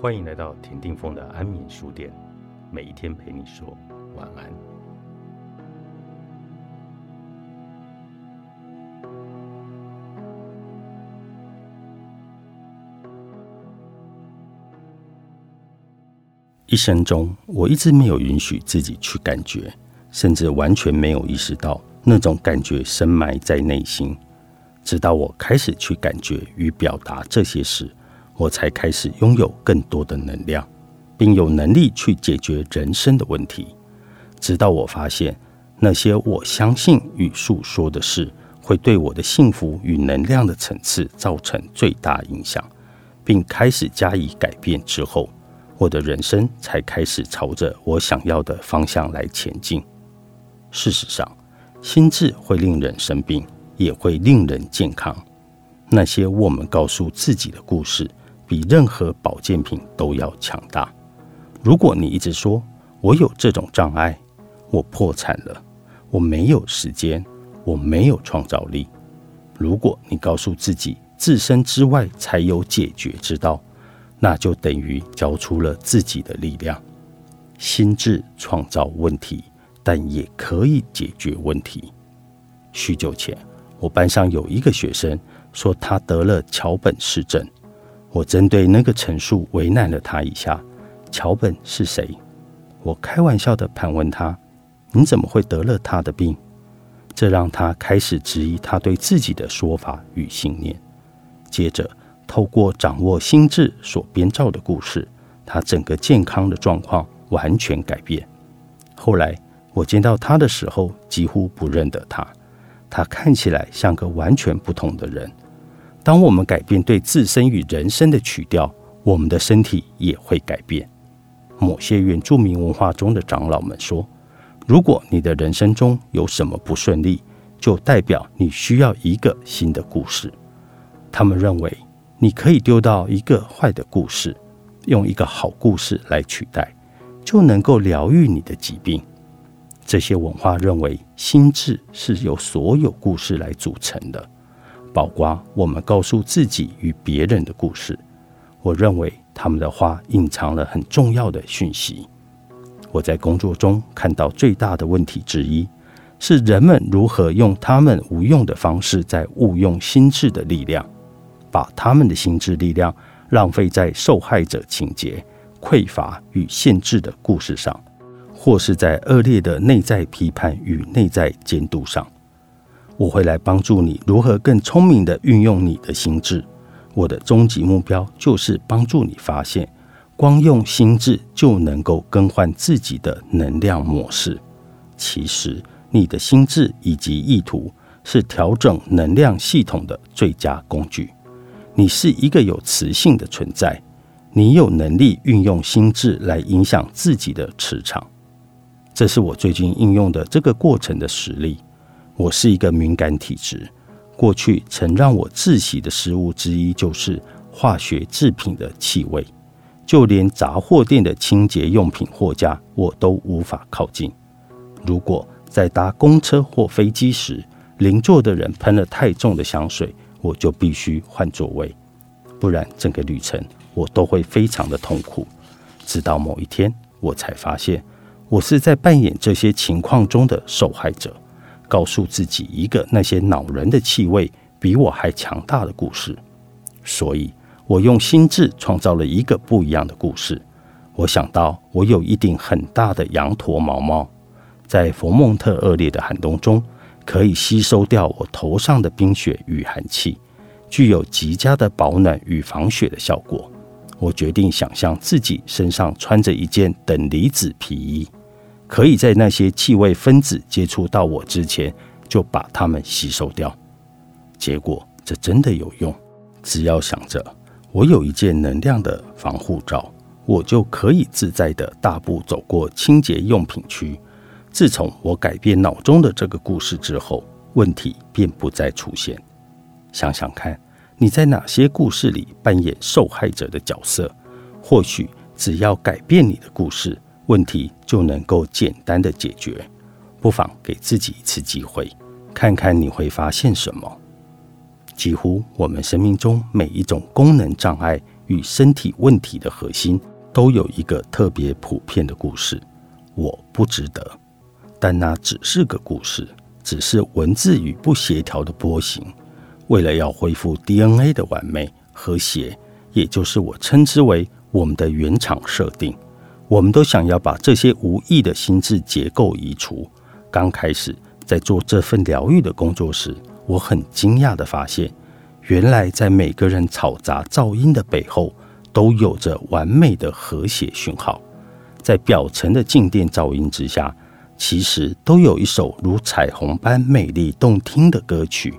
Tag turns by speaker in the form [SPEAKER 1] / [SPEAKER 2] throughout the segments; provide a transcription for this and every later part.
[SPEAKER 1] 欢迎来到田定峰的安眠书店，每一天陪你说晚安。一生中，我一直没有允许自己去感觉，甚至完全没有意识到那种感觉深埋在内心。直到我开始去感觉与表达这些事。我才开始拥有更多的能量，并有能力去解决人生的问题。直到我发现那些我相信与诉说的事会对我的幸福与能量的层次造成最大影响，并开始加以改变之后，我的人生才开始朝着我想要的方向来前进。事实上，心智会令人生病，也会令人健康。那些我们告诉自己的故事。比任何保健品都要强大。如果你一直说我有这种障碍，我破产了，我没有时间，我没有创造力。如果你告诉自己自身之外才有解决之道，那就等于交出了自己的力量。心智创造问题，但也可以解决问题。许久前，我班上有一个学生说他得了桥本氏症。我针对那个陈述为难了他一下。桥本是谁？我开玩笑的盘问他：“你怎么会得了他的病？”这让他开始质疑他对自己的说法与信念。接着，透过掌握心智所编造的故事，他整个健康的状况完全改变。后来我见到他的时候，几乎不认得他。他看起来像个完全不同的人。当我们改变对自身与人生的曲调，我们的身体也会改变。某些原住民文化中的长老们说：“如果你的人生中有什么不顺利，就代表你需要一个新的故事。”他们认为你可以丢到一个坏的故事，用一个好故事来取代，就能够疗愈你的疾病。这些文化认为心智是由所有故事来组成的。包括我们告诉自己与别人的故事，我认为他们的话隐藏了很重要的讯息。我在工作中看到最大的问题之一，是人们如何用他们无用的方式在误用心智的力量，把他们的心智力量浪费在受害者情节、匮乏与限制的故事上，或是在恶劣的内在批判与内在监督上。我会来帮助你如何更聪明的运用你的心智。我的终极目标就是帮助你发现，光用心智就能够更换自己的能量模式。其实，你的心智以及意图是调整能量系统的最佳工具。你是一个有磁性的存在，你有能力运用心智来影响自己的磁场。这是我最近应用的这个过程的实例。我是一个敏感体质，过去曾让我窒息的食物之一就是化学制品的气味，就连杂货店的清洁用品货架我都无法靠近。如果在搭公车或飞机时，邻座的人喷了太重的香水，我就必须换座位，不然整个旅程我都会非常的痛苦。直到某一天，我才发现我是在扮演这些情况中的受害者。告诉自己一个那些恼人的气味比我还强大的故事，所以我用心智创造了一个不一样的故事。我想到我有一顶很大的羊驼毛帽，在佛蒙特恶劣的寒冬中，可以吸收掉我头上的冰雪与寒气，具有极佳的保暖与防雪的效果。我决定想象自己身上穿着一件等离子皮衣。可以在那些气味分子接触到我之前，就把它们吸收掉。结果这真的有用。只要想着我有一件能量的防护罩，我就可以自在的大步走过清洁用品区。自从我改变脑中的这个故事之后，问题便不再出现。想想看，你在哪些故事里扮演受害者的角色？或许只要改变你的故事。问题就能够简单的解决，不妨给自己一次机会，看看你会发现什么。几乎我们生命中每一种功能障碍与身体问题的核心，都有一个特别普遍的故事：我不值得。但那只是个故事，只是文字与不协调的波形。为了要恢复 DNA 的完美和谐，也就是我称之为我们的原厂设定，我们都想要把这些无意的心智结构移除。刚开始在做这份疗愈的工作时，我很惊讶的发现，原来在每个人嘈杂噪音的背后，都有着完美的和谐讯号。在表层的静电噪音之下，其实都有一首如彩虹般美丽动听的歌曲。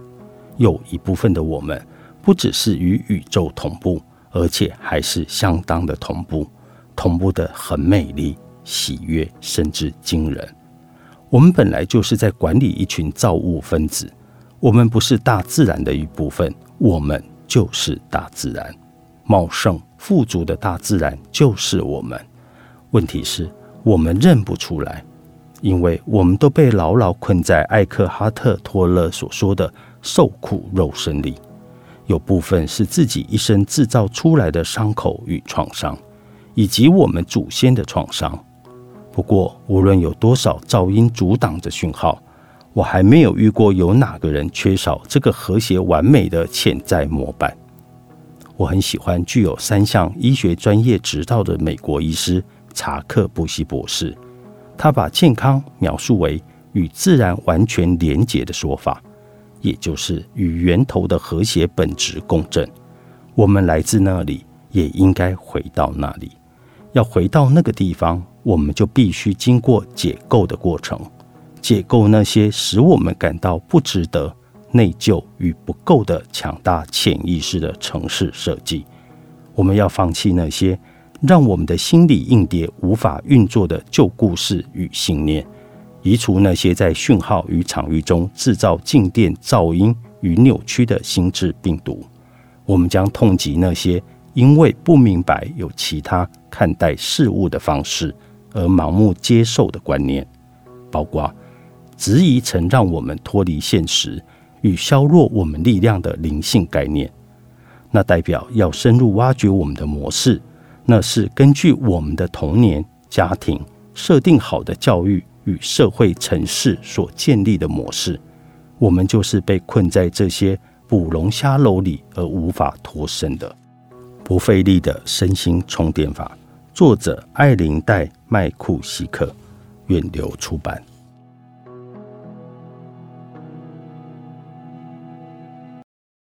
[SPEAKER 1] 有一部分的我们，不只是与宇宙同步，而且还是相当的同步，同步的很美丽、喜悦，甚至惊人。我们本来就是在管理一群造物分子，我们不是大自然的一部分，我们就是大自然，茂盛富足的大自然就是我们。问题是，我们认不出来，因为我们都被牢牢困在艾克哈特·托勒所说的。受苦肉身里，有部分是自己一生制造出来的伤口与创伤，以及我们祖先的创伤。不过，无论有多少噪音阻挡着讯号，我还没有遇过有哪个人缺少这个和谐完美的潜在模板。我很喜欢具有三项医学专业执照的美国医师查克·布希博士，他把健康描述为与自然完全连结的说法。也就是与源头的和谐本质共振，我们来自那里，也应该回到那里。要回到那个地方，我们就必须经过解构的过程，解构那些使我们感到不值得、内疚与不够的强大潜意识的城市设计。我们要放弃那些让我们的心理硬碟无法运作的旧故事与信念。移除那些在讯号与场域中制造静电、噪音与扭曲的心智病毒。我们将痛击那些因为不明白有其他看待事物的方式而盲目接受的观念，包括质疑曾让我们脱离现实与削弱我们力量的灵性概念。那代表要深入挖掘我们的模式，那是根据我们的童年、家庭设定好的教育。与社会城市所建立的模式，我们就是被困在这些捕龙虾篓里而无法脱身的。不费力的身心充电法，作者艾琳戴麦库希克，远流出版。